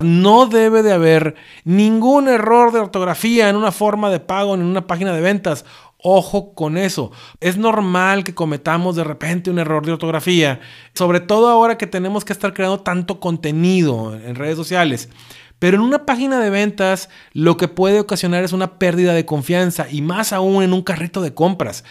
No debe de haber ningún error de ortografía en una forma de pago en una página de ventas. Ojo con eso. Es normal que cometamos de repente un error de ortografía, sobre todo ahora que tenemos que estar creando tanto contenido en redes sociales. Pero en una página de ventas lo que puede ocasionar es una pérdida de confianza y más aún en un carrito de compras.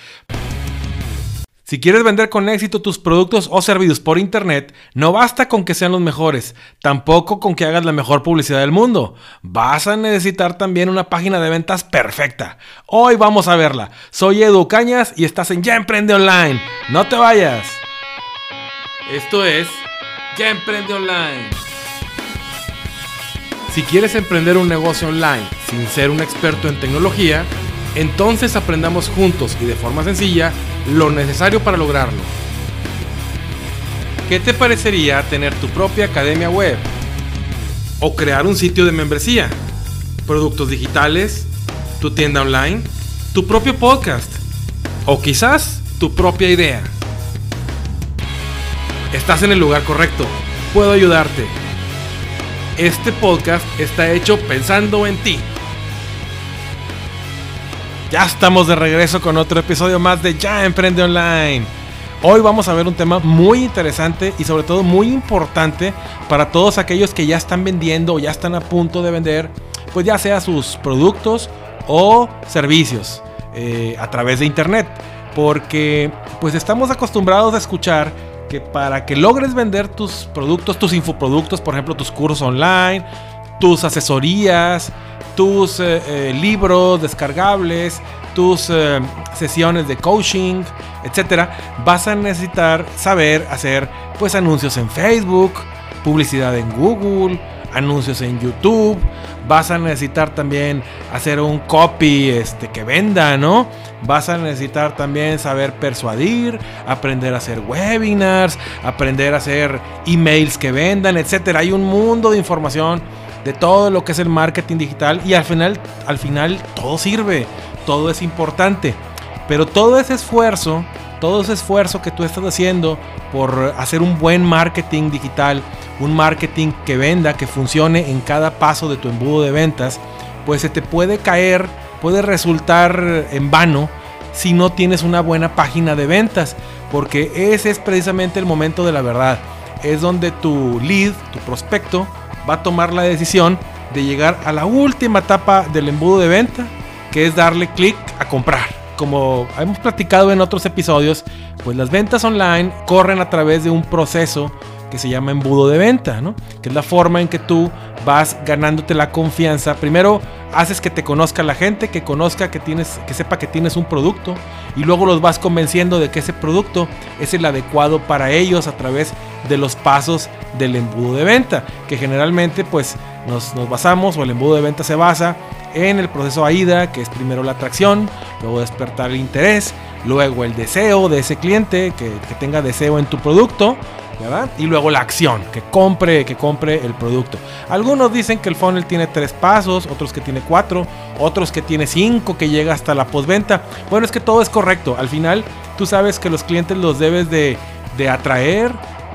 Si quieres vender con éxito tus productos o servicios por internet, no basta con que sean los mejores, tampoco con que hagas la mejor publicidad del mundo. Vas a necesitar también una página de ventas perfecta. Hoy vamos a verla. Soy Edu Cañas y estás en Ya Emprende Online. No te vayas. Esto es Ya Emprende Online. Si quieres emprender un negocio online sin ser un experto en tecnología, entonces aprendamos juntos y de forma sencilla lo necesario para lograrlo. ¿Qué te parecería tener tu propia academia web? ¿O crear un sitio de membresía? ¿Productos digitales? ¿Tu tienda online? ¿Tu propio podcast? ¿O quizás tu propia idea? Estás en el lugar correcto. Puedo ayudarte. Este podcast está hecho pensando en ti. Ya estamos de regreso con otro episodio más de Ya Emprende Online. Hoy vamos a ver un tema muy interesante y sobre todo muy importante para todos aquellos que ya están vendiendo o ya están a punto de vender, pues ya sea sus productos o servicios eh, a través de internet. Porque pues estamos acostumbrados a escuchar que para que logres vender tus productos, tus infoproductos, por ejemplo, tus cursos online, tus asesorías, tus eh, eh, libros descargables, tus eh, sesiones de coaching, etcétera, vas a necesitar saber hacer pues anuncios en Facebook, publicidad en Google, anuncios en YouTube, vas a necesitar también hacer un copy este, que venda, ¿no? Vas a necesitar también saber persuadir, aprender a hacer webinars, aprender a hacer emails que vendan, etcétera. Hay un mundo de información de todo lo que es el marketing digital y al final, al final todo sirve, todo es importante. Pero todo ese esfuerzo, todo ese esfuerzo que tú estás haciendo por hacer un buen marketing digital, un marketing que venda, que funcione en cada paso de tu embudo de ventas, pues se te puede caer, puede resultar en vano si no tienes una buena página de ventas, porque ese es precisamente el momento de la verdad. Es donde tu lead, tu prospecto, va a tomar la decisión de llegar a la última etapa del embudo de venta, que es darle clic a comprar. Como hemos platicado en otros episodios, pues las ventas online corren a través de un proceso que se llama embudo de venta, ¿no? Que es la forma en que tú vas ganándote la confianza. Primero haces que te conozca la gente, que conozca que tienes, que sepa que tienes un producto y luego los vas convenciendo de que ese producto es el adecuado para ellos a través de los pasos del embudo de venta, que generalmente pues nos, basamos o el embudo de venta se basa en el proceso AIDA, que es primero la atracción, luego despertar el interés, luego el deseo de ese cliente, que, que tenga deseo en tu producto, y luego la acción, que compre, que compre el producto. Algunos dicen que el funnel tiene tres pasos, otros que tiene cuatro, otros que tiene cinco, que llega hasta la postventa. Bueno, es que todo es correcto. Al final, tú sabes que los clientes los debes de, de atraer,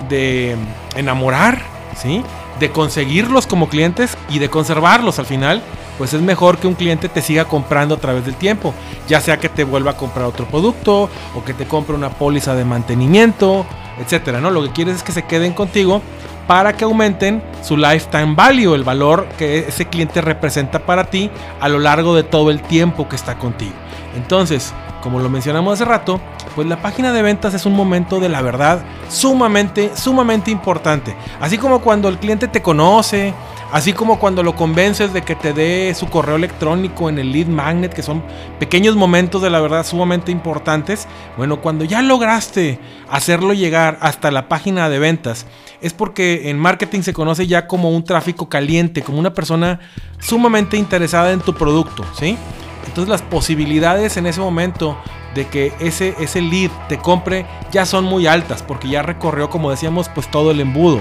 de enamorar, ¿sí? De conseguirlos como clientes y de conservarlos al final pues es mejor que un cliente te siga comprando a través del tiempo, ya sea que te vuelva a comprar otro producto o que te compre una póliza de mantenimiento etcétera, ¿no? Lo que quieres es que se queden contigo para que aumenten su lifetime value, el valor que ese cliente representa para ti a lo largo de todo el tiempo que está contigo. Entonces, como lo mencionamos hace rato, pues la página de ventas es un momento de la verdad sumamente, sumamente importante. Así como cuando el cliente te conoce, Así como cuando lo convences de que te dé su correo electrónico en el lead magnet, que son pequeños momentos de la verdad sumamente importantes. Bueno, cuando ya lograste hacerlo llegar hasta la página de ventas, es porque en marketing se conoce ya como un tráfico caliente, como una persona sumamente interesada en tu producto, ¿sí? Entonces las posibilidades en ese momento de que ese, ese lead te compre ya son muy altas, porque ya recorrió, como decíamos, pues todo el embudo.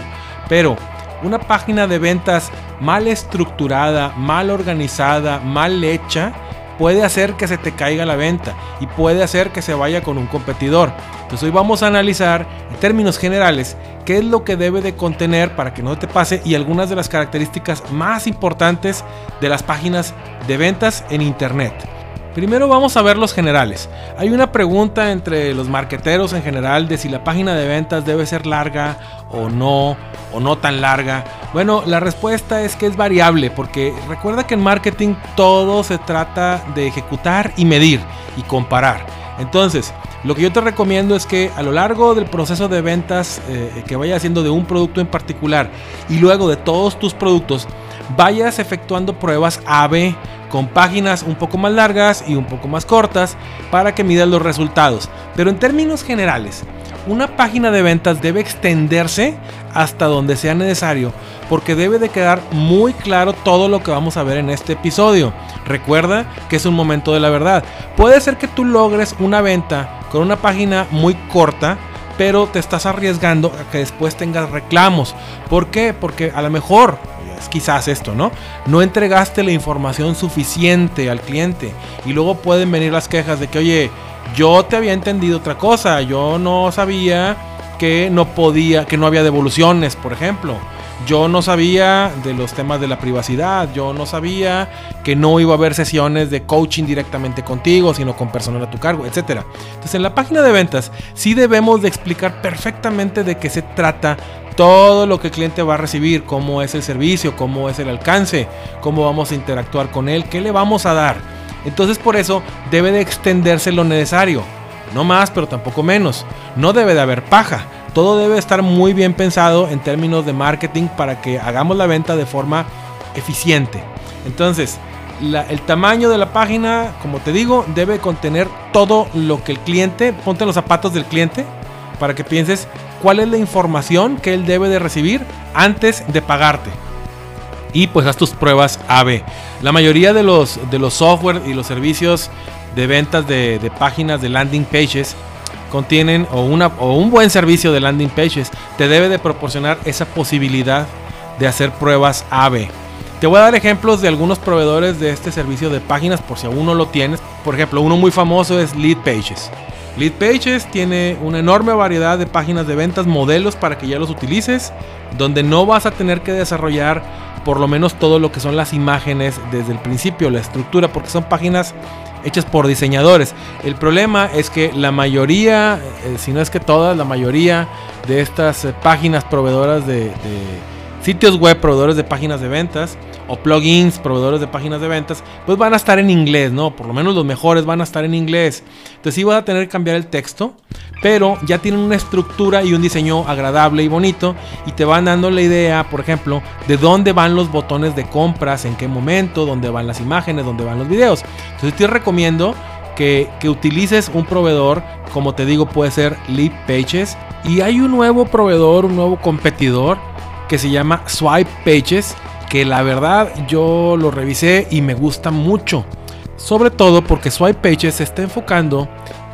Pero una página de ventas mal estructurada, mal organizada, mal hecha, puede hacer que se te caiga la venta y puede hacer que se vaya con un competidor. Entonces hoy vamos a analizar en términos generales qué es lo que debe de contener para que no te pase y algunas de las características más importantes de las páginas de ventas en internet. Primero vamos a ver los generales. Hay una pregunta entre los marqueteros en general de si la página de ventas debe ser larga o no, o no tan larga. Bueno, la respuesta es que es variable, porque recuerda que en marketing todo se trata de ejecutar y medir y comparar. Entonces, lo que yo te recomiendo es que a lo largo del proceso de ventas eh, que vayas haciendo de un producto en particular y luego de todos tus productos, vayas efectuando pruebas A-B con páginas un poco más largas y un poco más cortas para que midas los resultados. Pero en términos generales, una página de ventas debe extenderse hasta donde sea necesario porque debe de quedar muy claro todo lo que vamos a ver en este episodio. Recuerda que es un momento de la verdad. Puede ser que tú logres una venta con una página muy corta, pero te estás arriesgando a que después tengas reclamos. ¿Por qué? Porque a lo mejor quizás esto, ¿no? No entregaste la información suficiente al cliente y luego pueden venir las quejas de que, oye, yo te había entendido otra cosa, yo no sabía que no podía, que no había devoluciones, por ejemplo. Yo no sabía de los temas de la privacidad, yo no sabía que no iba a haber sesiones de coaching directamente contigo, sino con personal a tu cargo, etc. Entonces en la página de ventas sí debemos de explicar perfectamente de qué se trata todo lo que el cliente va a recibir, cómo es el servicio, cómo es el alcance, cómo vamos a interactuar con él, qué le vamos a dar. Entonces por eso debe de extenderse lo necesario. No más, pero tampoco menos. No debe de haber paja. Todo debe estar muy bien pensado en términos de marketing para que hagamos la venta de forma eficiente. Entonces, el tamaño de la página, como te digo, debe contener todo lo que el cliente, ponte los zapatos del cliente, para que pienses cuál es la información que él debe de recibir antes de pagarte. Y pues haz tus pruebas AB. La mayoría de los, de los software y los servicios de ventas de, de páginas de landing pages contienen o, una, o un buen servicio de landing pages te debe de proporcionar esa posibilidad de hacer pruebas AB. Te voy a dar ejemplos de algunos proveedores de este servicio de páginas por si aún no lo tienes. Por ejemplo, uno muy famoso es Lead Pages. Lead Pages tiene una enorme variedad de páginas de ventas, modelos para que ya los utilices, donde no vas a tener que desarrollar por lo menos todo lo que son las imágenes desde el principio, la estructura, porque son páginas hechas por diseñadores. El problema es que la mayoría, eh, si no es que todas, la mayoría de estas eh, páginas proveedoras de sitios web, proveedores de páginas de ventas o plugins, proveedores de páginas de ventas, pues van a estar en inglés, ¿no? Por lo menos los mejores van a estar en inglés. Entonces sí vas a tener que cambiar el texto, pero ya tienen una estructura y un diseño agradable y bonito y te van dando la idea, por ejemplo, de dónde van los botones de compras, en qué momento, dónde van las imágenes, dónde van los videos. Entonces te recomiendo que, que, utilices un proveedor, como te digo, puede ser Leap Pages. Y hay un nuevo proveedor, un nuevo competidor que se llama Swipe Pages, que la verdad yo lo revisé y me gusta mucho. Sobre todo porque Swipe Pages se está enfocando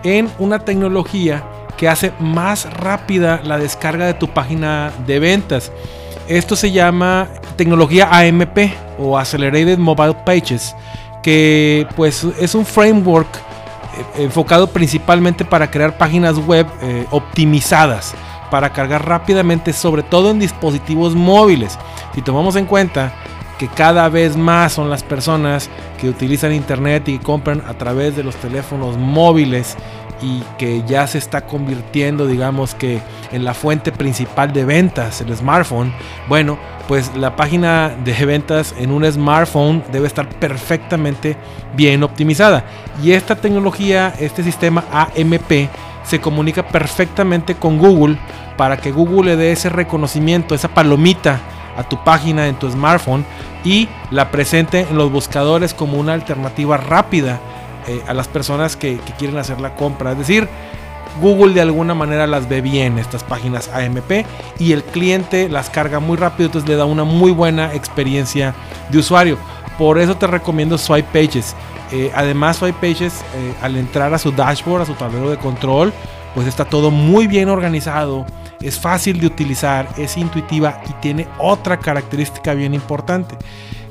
en una tecnología que hace más rápida la descarga de tu página de ventas. Esto se llama tecnología AMP o Accelerated Mobile Pages, que pues es un framework eh, enfocado principalmente para crear páginas web eh, optimizadas para cargar rápidamente, sobre todo en dispositivos móviles. Si tomamos en cuenta que cada vez más son las personas que utilizan internet y compran a través de los teléfonos móviles y que ya se está convirtiendo, digamos que en la fuente principal de ventas, el smartphone, bueno, pues la página de ventas en un smartphone debe estar perfectamente bien optimizada. Y esta tecnología, este sistema AMP, se comunica perfectamente con Google para que Google le dé ese reconocimiento, esa palomita a tu página en tu smartphone y la presente en los buscadores como una alternativa rápida eh, a las personas que, quieren hacer la compra. Es decir, Google de alguna manera las ve bien estas páginas AMP y el cliente las carga muy rápido, entonces le da una muy buena experiencia de usuario. Por eso te recomiendo Swipe Pages. Eh, además, Swipe Pages, eh, al entrar a su dashboard, a su tablero de control, pues está todo muy bien organizado, es fácil de utilizar, es intuitiva y tiene otra característica bien importante,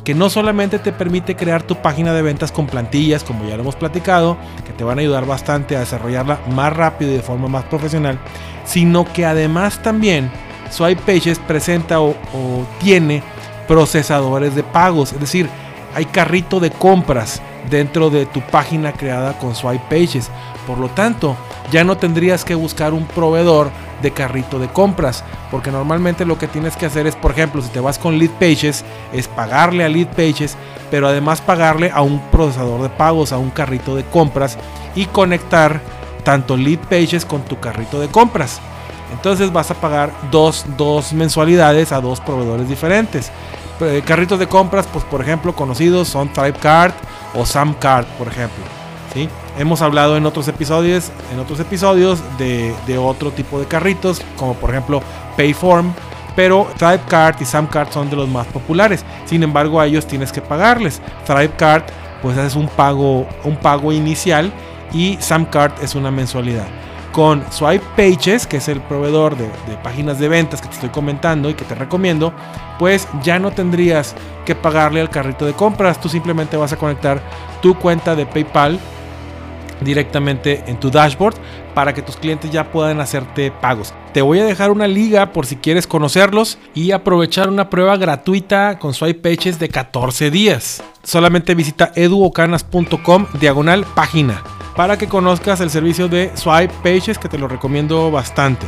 que no solamente te permite crear tu página de ventas con plantillas, como ya lo hemos platicado, que te van a ayudar bastante a desarrollarla más rápido y de forma más profesional, sino que además también Swipe Pages presenta o, o tiene procesadores de pagos, es decir, hay carrito de compras dentro de tu página creada con Swipe Pages. Por lo tanto, ya no tendrías que buscar un proveedor de carrito de compras, porque normalmente lo que tienes que hacer es, por ejemplo, si te vas con Lead Pages, es pagarle a Lead Pages, pero además pagarle a un procesador de pagos, a un carrito de compras y conectar tanto Lead Pages con tu carrito de compras. Entonces vas a pagar dos, dos mensualidades a dos proveedores diferentes. Eh, carritos de compras, pues por ejemplo, conocidos son Card o Samcard, por ejemplo. ¿sí? Hemos hablado en otros episodios, en otros episodios de, otro tipo de carritos, como por ejemplo Payform, pero Card y Samcard son de los más populares. Sin embargo, a ellos tienes que pagarles. Card pues es un pago, un pago inicial y Samcard es una mensualidad con Swipe Pages, que es el proveedor de, páginas de ventas que te estoy comentando y que te recomiendo, pues ya no tendrías que pagarle al carrito de compras. Tú simplemente vas a conectar tu cuenta de PayPal directamente en tu dashboard para que tus clientes ya puedan hacerte pagos. Te voy a dejar una liga por si quieres conocerlos y aprovechar una prueba gratuita con Swipe de 14 días. Solamente visita eduocanas.com diagonal página para que conozcas el servicio de Swipe Pages que te lo recomiendo bastante.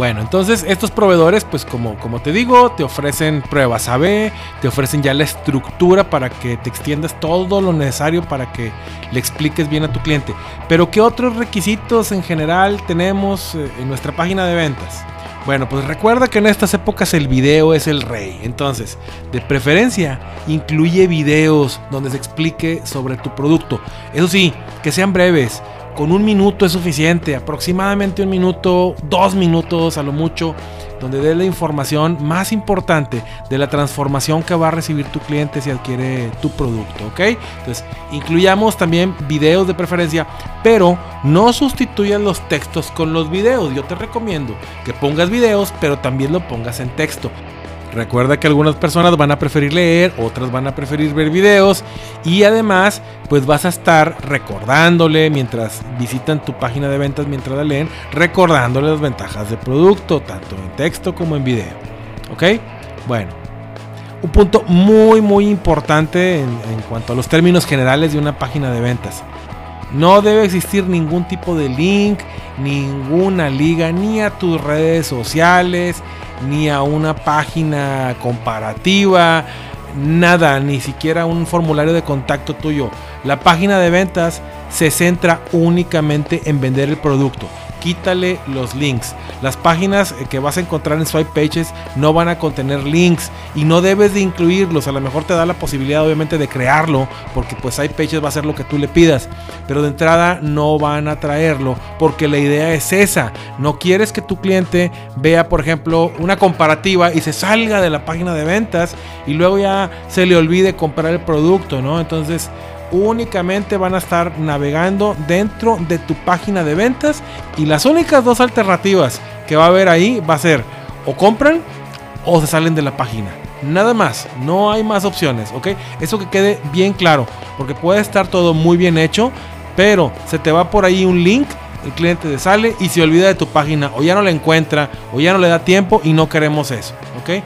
Bueno, entonces estos proveedores, pues como, como te digo, te ofrecen pruebas AB, te ofrecen ya la estructura para que te extiendas todo lo necesario para que le expliques bien a tu cliente. Pero ¿qué otros requisitos en general tenemos eh, en nuestra página de ventas? Bueno, pues recuerda que en estas épocas el video es el rey. Entonces, de preferencia, incluye videos donde se explique sobre tu producto. Eso sí, que sean breves. Con un minuto es suficiente, aproximadamente un minuto, dos minutos a lo mucho donde dé la información más importante de la transformación que va a recibir tu cliente si adquiere tu producto, ¿ok? Entonces, incluyamos también videos de preferencia, pero no sustituyas los textos con los videos. Yo te recomiendo que pongas videos, pero también lo pongas en texto. Recuerda que algunas personas van a preferir leer, otras van a preferir ver videos y además pues vas a estar recordándole mientras visitan tu página de ventas, mientras la leen, recordándole las ventajas del producto, tanto en texto como en video. ¿Ok? Bueno, un punto muy muy importante en, en cuanto a los términos generales de una página de ventas. No debe existir ningún tipo de link, ninguna liga, ni a tus redes sociales, ni a una página comparativa, nada, ni siquiera un formulario de contacto tuyo. La página de ventas se centra únicamente en vender el producto quítale los links. Las páginas que vas a encontrar en Swipe Pages no van a contener links y no debes de incluirlos. A lo mejor te da la posibilidad obviamente de crearlo porque pues Swipe va a ser lo que tú le pidas. Pero de entrada no van a traerlo porque la idea es esa. No quieres que tu cliente vea por ejemplo una comparativa y se salga de la página de ventas y luego ya se le olvide comprar el producto, ¿no? Entonces únicamente van a estar navegando dentro de tu página de ventas y las únicas dos alternativas que va a haber ahí va a ser o compran o se salen de la página. Nada más, no hay más opciones, ¿ok? Eso que quede bien claro, porque puede estar todo muy bien hecho, pero se te va por ahí un link, el cliente te sale y se olvida de tu página, o ya no la encuentra, o ya no le da tiempo y no queremos eso, ¿ok?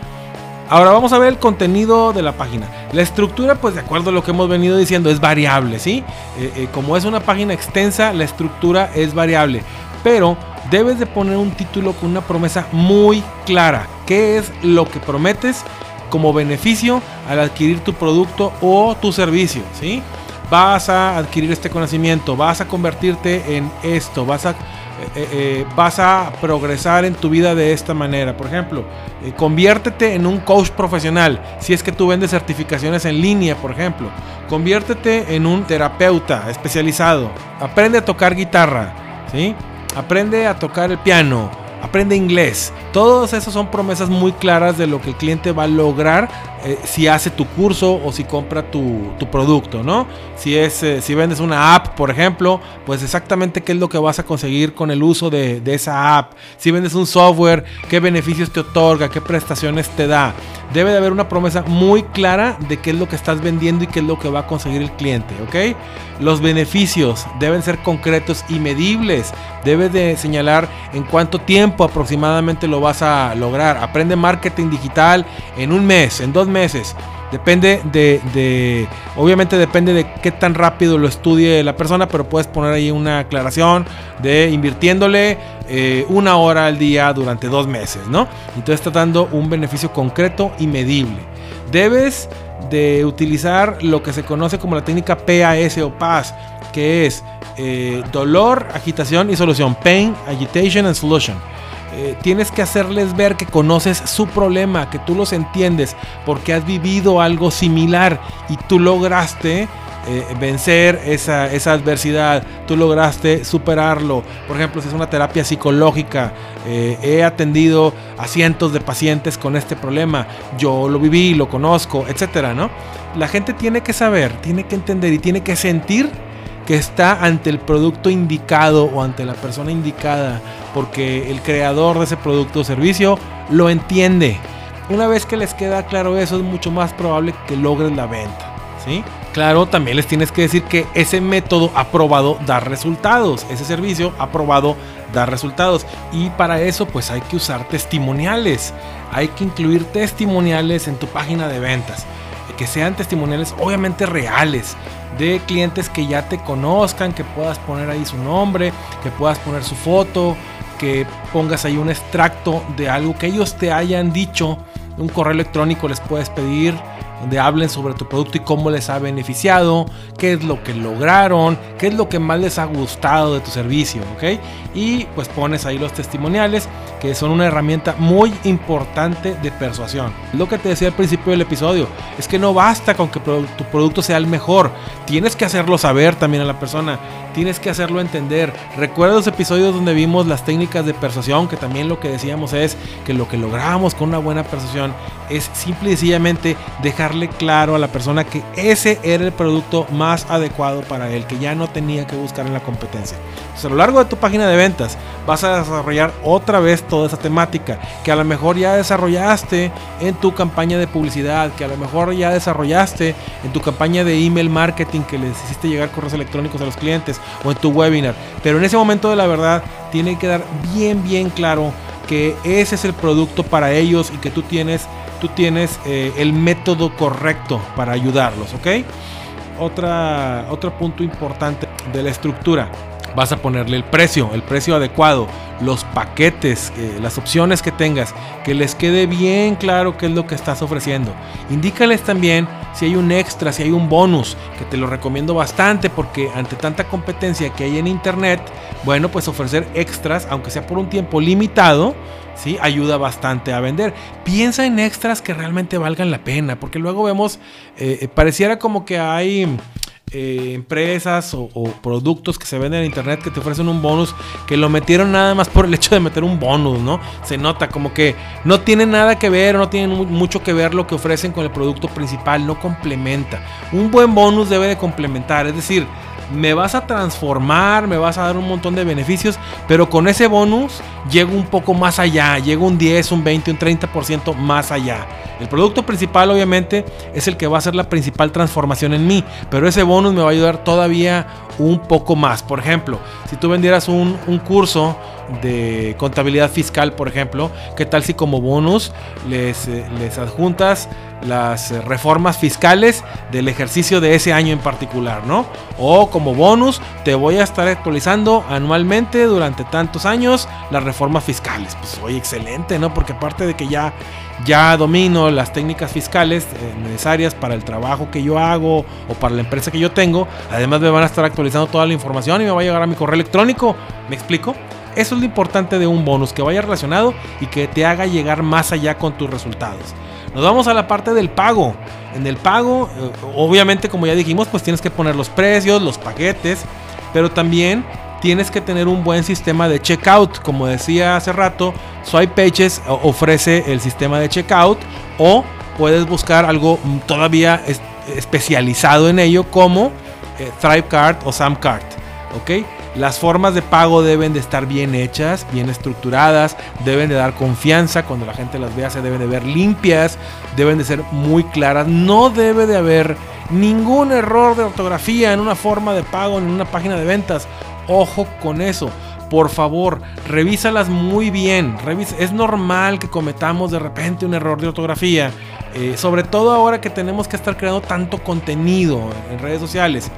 Ahora vamos a ver el contenido de la página. La estructura, pues de acuerdo a lo que hemos venido diciendo, es variable, ¿sí? Eh, eh, como es una página extensa, la estructura es variable. Pero debes de poner un título con una promesa muy clara. ¿Qué es lo que prometes como beneficio al adquirir tu producto o tu servicio? ¿sí? Vas a adquirir este conocimiento, vas a convertirte en esto, vas a eh, eh, vas a progresar en tu vida de esta manera. Por ejemplo, eh, conviértete en un coach profesional. Si es que tú vendes certificaciones en línea, por ejemplo. Conviértete en un terapeuta especializado. Aprende a tocar guitarra. ¿sí? Aprende a tocar el piano aprende inglés. Todos esos son promesas muy claras de lo que el cliente va a lograr eh, si hace tu curso o si compra tu, producto, ¿no? Si, es, eh, si vendes una app, por ejemplo, pues exactamente qué es lo que vas a conseguir con el uso de, de esa app. Si vendes un software, qué beneficios te otorga, qué prestaciones te da. Debe de haber una promesa muy clara de qué es lo que estás vendiendo y qué es lo que va a conseguir el cliente, ¿ok? Los beneficios deben ser concretos y medibles. Debes de señalar en cuánto tiempo aproximadamente lo vas a lograr. Aprende marketing digital en un mes, en dos meses. Depende de, obviamente depende de qué tan rápido lo estudie la persona, pero puedes poner ahí una aclaración de invirtiéndole eh, una hora al día durante dos meses, ¿no? Entonces está dando un beneficio concreto y medible. Debes de utilizar lo que se conoce como la técnica PAS o PAS, que es eh, dolor, agitación y solución. Pain, agitation and solution. Eh, tienes que hacerles ver que conoces su problema, que tú los entiendes, porque has vivido algo similar y tú lograste eh, vencer esa, adversidad, tú lograste superarlo. Por ejemplo, si es una terapia psicológica, he atendido a cientos de pacientes con este problema, yo lo viví, lo conozco, etcétera, ¿no? La gente tiene que saber, tiene que entender y tiene que sentir que está ante el producto indicado o ante la persona indicada, porque el creador de ese producto o servicio lo entiende. Una vez que les queda claro eso, es mucho más probable que logren la venta. ¿sí? Claro, también les tienes que decir que ese método ha probado dar resultados, ese servicio ha probado dar resultados. Y para eso pues hay que usar testimoniales, hay que incluir testimoniales en tu página de ventas que sean testimoniales obviamente reales, de clientes que ya te conozcan, que puedas poner ahí su nombre, que puedas poner su foto, que pongas ahí un extracto de algo que ellos te hayan dicho, un correo electrónico les puedes pedir donde hablen sobre tu producto y cómo les ha beneficiado, qué es lo que lograron, qué es lo que más les ha gustado de tu servicio, ¿ok? Y pues pones ahí los testimoniales, que son una herramienta muy importante de persuasión. Lo que te decía al principio del episodio, es que no basta con que tu producto sea el mejor, tienes que hacerlo saber también a la persona, tienes que hacerlo entender. Recuerda los episodios donde vimos las técnicas de persuasión, que también lo que decíamos es que lo que logramos con una buena persuasión es simple y sencillamente dejarle claro a la persona que ese era el producto más adecuado para él, que ya no tenía que buscar en la competencia. a lo largo de tu página de ventas vas a desarrollar otra vez toda esa temática, que a lo mejor ya desarrollaste en tu campaña de publicidad, que a lo mejor ya desarrollaste en tu campaña de email marketing, que les hiciste llegar correos electrónicos a los clientes o en tu webinar. Pero en ese momento de la verdad tiene que dar bien, bien claro que ese es el producto para ellos y que tú tienes tú tienes eh, el método correcto para ayudarlos, ¿ok? Otra, otro punto importante de la estructura. Vas a ponerle el precio, el precio adecuado, los paquetes, eh, las opciones que tengas, que les quede bien claro qué es lo que estás ofreciendo. Indícales también si hay un extra, si hay un bonus, que te lo recomiendo bastante porque ante tanta competencia que hay en internet, bueno, pues ofrecer extras, aunque sea por un tiempo limitado, ¿sí? Ayuda bastante a vender. Piensa en extras que realmente valgan la pena, porque luego vemos, eh, eh, pareciera como que hay... Eh, empresas o, productos que se venden en internet que te ofrecen un bonus que lo metieron nada más por el hecho de meter un bonus, ¿no? Se nota como que no tiene nada que ver, no tiene mucho que ver lo que ofrecen con el producto principal, no complementa. Un buen bonus debe de complementar, es decir, me vas a transformar, me vas a dar un montón de beneficios, pero con ese bonus llego un poco más allá, llego un 10, un 20, un 30% más allá. El producto principal obviamente es el que va a ser la principal transformación en mí, pero ese bonus me va a ayudar todavía un poco más. Por ejemplo, si tú vendieras un, curso de contabilidad fiscal, por ejemplo, ¿qué tal si como bonus les, eh, les adjuntas las reformas fiscales del ejercicio de ese año en particular, ¿no? O como bonus, te voy a estar actualizando anualmente durante tantos años las reformas fiscales. Pues oye, excelente, ¿no? Porque aparte de que ya, ya domino las técnicas fiscales eh, necesarias para el trabajo que yo hago o para la empresa que yo tengo, además me van a estar actualizando toda la información y me va a llegar a mi correo electrónico. ¿Me explico? Eso es lo importante de un bonus, que vaya relacionado y que te haga llegar más allá con tus resultados. Nos vamos a la parte del pago. En el pago, eh, obviamente como ya dijimos, pues tienes que poner los precios, los paquetes, pero también tienes que tener un buen sistema de checkout. Como decía hace rato, Swipe Pages ofrece el sistema de checkout o puedes buscar algo todavía especializado en ello como eh, ThriveCard o SamCard. ¿Ok? Las formas de pago deben de estar bien hechas, bien estructuradas, deben de dar confianza, cuando la gente las vea se deben de ver limpias, deben de ser muy claras, no debe de haber ningún error de ortografía en una forma de pago en una página de ventas. Ojo con eso. Por favor, revísalas muy bien. es normal que cometamos de repente un error de ortografía. Eh, sobre todo ahora que tenemos que estar creando tanto contenido en redes sociales.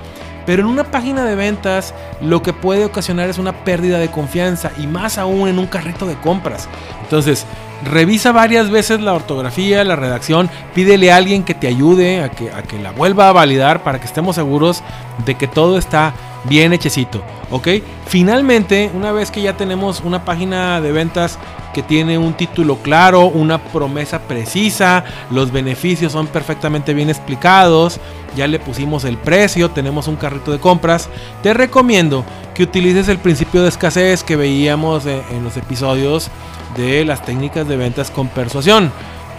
Pero en una página de ventas lo que puede ocasionar es una pérdida de confianza y más aún en un carrito de compras. Entonces, revisa varias veces la ortografía, la redacción, pídele a alguien que te ayude a que, a que la vuelva a validar para que estemos seguros de que todo está bien hechecito, ¿ok? Finalmente, una vez que ya tenemos una página de ventas que tiene un título claro, una promesa precisa, los beneficios son perfectamente bien explicados, ya le pusimos el precio, tenemos un carrito de compras, te recomiendo que utilices el principio de escasez que veíamos en los episodios de las técnicas de ventas con persuasión.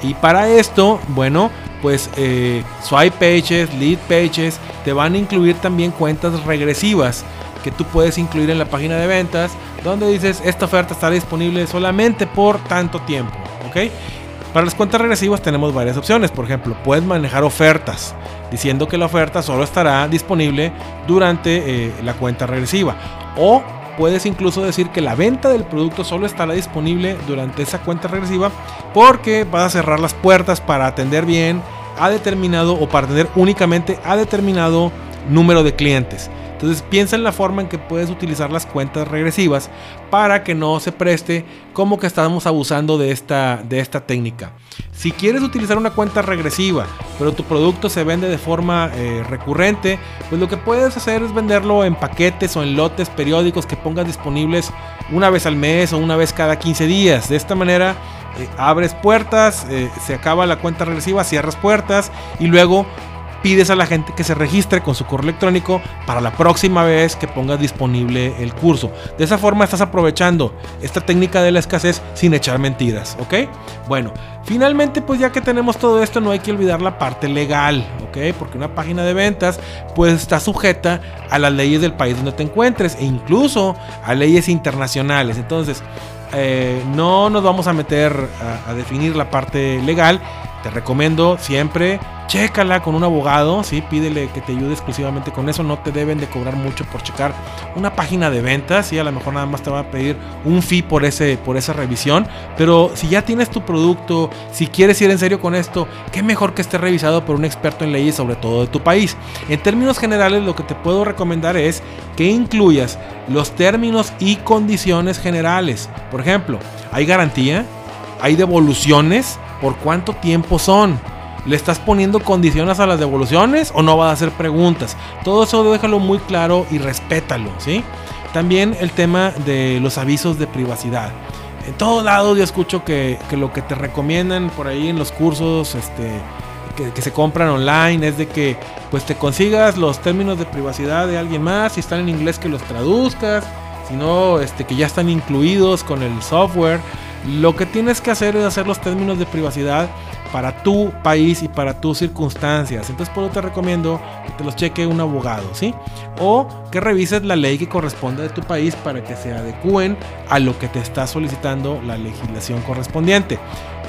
Y para esto, bueno, pues eh, swipe pages, lead pages, te van a incluir también cuentas regresivas que tú puedes incluir en la página de ventas, donde dices esta oferta estará disponible solamente por tanto tiempo, ¿ok? Para las cuentas regresivas tenemos varias opciones, por ejemplo, puedes manejar ofertas, diciendo que la oferta solo estará disponible durante eh, la cuenta regresiva, o puedes incluso decir que la venta del producto solo estará disponible durante esa cuenta regresiva porque vas a cerrar las puertas para atender bien a determinado o para atender únicamente a determinado número de clientes. Entonces piensa en la forma en que puedes utilizar las cuentas regresivas para que no se preste como que estamos abusando de esta, de esta técnica. Si quieres utilizar una cuenta regresiva, pero tu producto se vende de forma eh, recurrente, pues lo que puedes hacer es venderlo en paquetes o en lotes periódicos que pongas disponibles una vez al mes o una vez cada 15 días. De esta manera eh, abres puertas, eh, se acaba la cuenta regresiva, cierras puertas y luego pides a la gente que se registre con su correo electrónico para la próxima vez que pongas disponible el curso. De esa forma estás aprovechando esta técnica de la escasez sin echar mentiras, ¿ok? Bueno, finalmente pues ya que tenemos todo esto no hay que olvidar la parte legal, ¿ok? Porque una página de ventas pues está sujeta a las leyes del país donde te encuentres e incluso a leyes internacionales. Entonces, eh, no nos vamos a meter a definir la parte legal. Te recomiendo siempre chécala con un abogado, ¿sí? pídele que te ayude exclusivamente con eso, no te deben de cobrar mucho por checar una página de ventas, y a lo mejor nada más te va a pedir un fee por, ese, por esa revisión, pero si ya tienes tu producto, si quieres ir en serio con esto, qué mejor que esté revisado por un experto en leyes, sobre todo de tu país. En términos generales, lo que te puedo recomendar es que incluyas los términos y condiciones generales. Por ejemplo, ¿hay garantía? ¿Hay devoluciones? ¿Por cuánto tiempo son? ¿Le estás poniendo condiciones a las devoluciones o no vas a hacer preguntas? Todo eso déjalo muy claro y respétalo, ¿sí? También el tema de los avisos de privacidad. En todos lados yo escucho que, lo que te recomiendan por ahí en los cursos este, que, se compran online es de que pues te consigas los términos de privacidad de alguien más, si están en inglés que los traduzcas, si no, este, que ya están incluidos con el software. Lo que tienes que hacer es hacer los términos de privacidad para tu país y para tus circunstancias. Entonces, por eso te recomiendo que te los cheque un abogado, ¿sí? O que revises la ley que corresponde de tu país para que se adecúen a lo que te está solicitando la legislación correspondiente.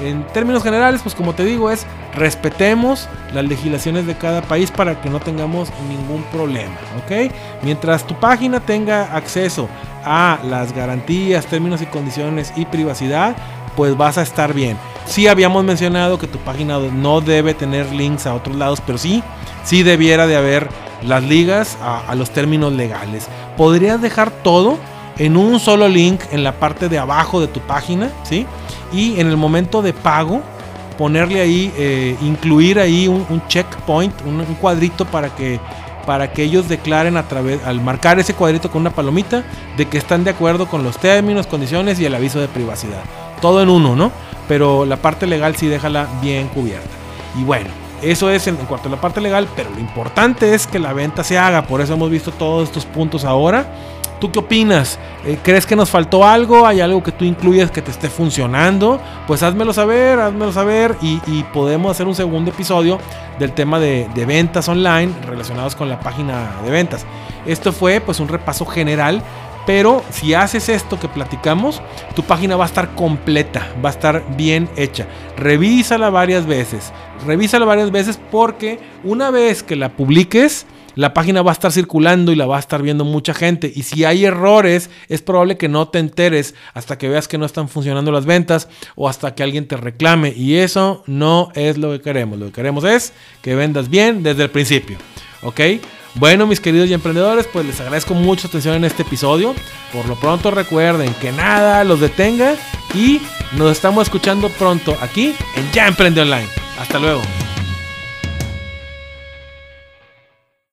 En términos generales, pues como te digo, es respetemos las legislaciones de cada país para que no tengamos ningún problema, ¿ok? Mientras tu página tenga acceso a las garantías, términos y condiciones y privacidad, pues vas a estar bien. Sí habíamos mencionado que tu página no debe tener links a otros lados, pero sí, sí debiera de haber las ligas a, los términos legales. Podrías dejar todo en un solo link en la parte de abajo de tu página, ¿sí? Y en el momento de pago, ponerle ahí, eh, incluir ahí un, checkpoint, un, cuadrito para que para que ellos declaren a través, al marcar ese cuadrito con una palomita, de que están de acuerdo con los términos, condiciones y el aviso de privacidad. Todo en uno, ¿no? pero la parte legal sí déjala bien cubierta. Y bueno, eso es en, cuanto a la parte legal, pero lo importante es que la venta se haga, por eso hemos visto todos estos puntos ahora. ¿Tú qué opinas? Eh, ¿Crees que nos faltó algo? ¿Hay algo que tú incluyes que te esté funcionando? Pues házmelo saber, házmelo saber y, podemos hacer un segundo episodio del tema de, de, ventas online relacionados con la página de ventas. Esto fue pues un repaso general pero si haces esto que platicamos, tu página va a estar completa, va a estar bien hecha. Revísala varias veces. Revísala varias veces porque una vez que la publiques, la página va a estar circulando y la va a estar viendo mucha gente. Y si hay errores, es probable que no te enteres hasta que veas que no están funcionando las ventas o hasta que alguien te reclame. Y eso no es lo que queremos. Lo que queremos es que vendas bien desde el principio. ¿Ok? Bueno, mis queridos y emprendedores, pues les agradezco mucho atención en este episodio. Por lo pronto recuerden que nada los detenga y nos estamos escuchando pronto aquí en Ya Emprende Online. Hasta luego.